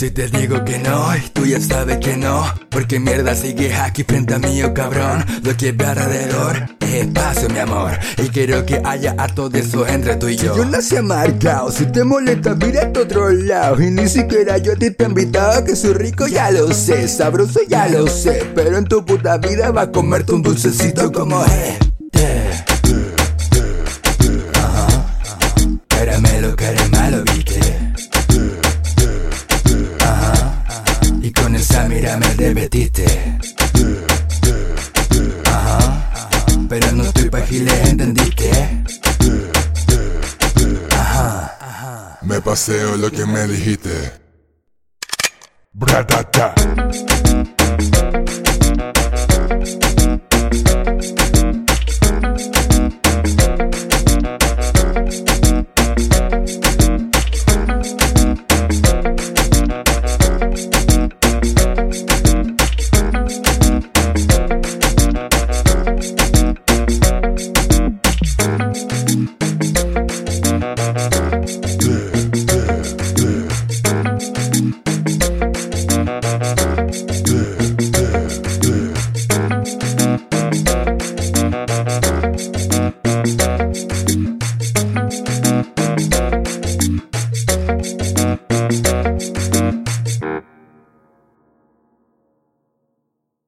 Si te digo que no, y tú ya sabes que no. Porque mierda sigues aquí frente a mí, oh cabrón. Lo que ve alrededor es espacio, mi amor. Y quiero que haya harto de eso entre tú y yo. Yo nací amargado, si te molesta mira a otro lado. Y ni siquiera yo a ti te he invitado Que soy rico ya lo sé, sabroso ya lo sé. Pero en tu puta vida va a comerte un dulcecito como es me derretiste Ajá Pero no estoy pa' giles, ¿entendiste? Me paseo lo que me dijiste. Bratata.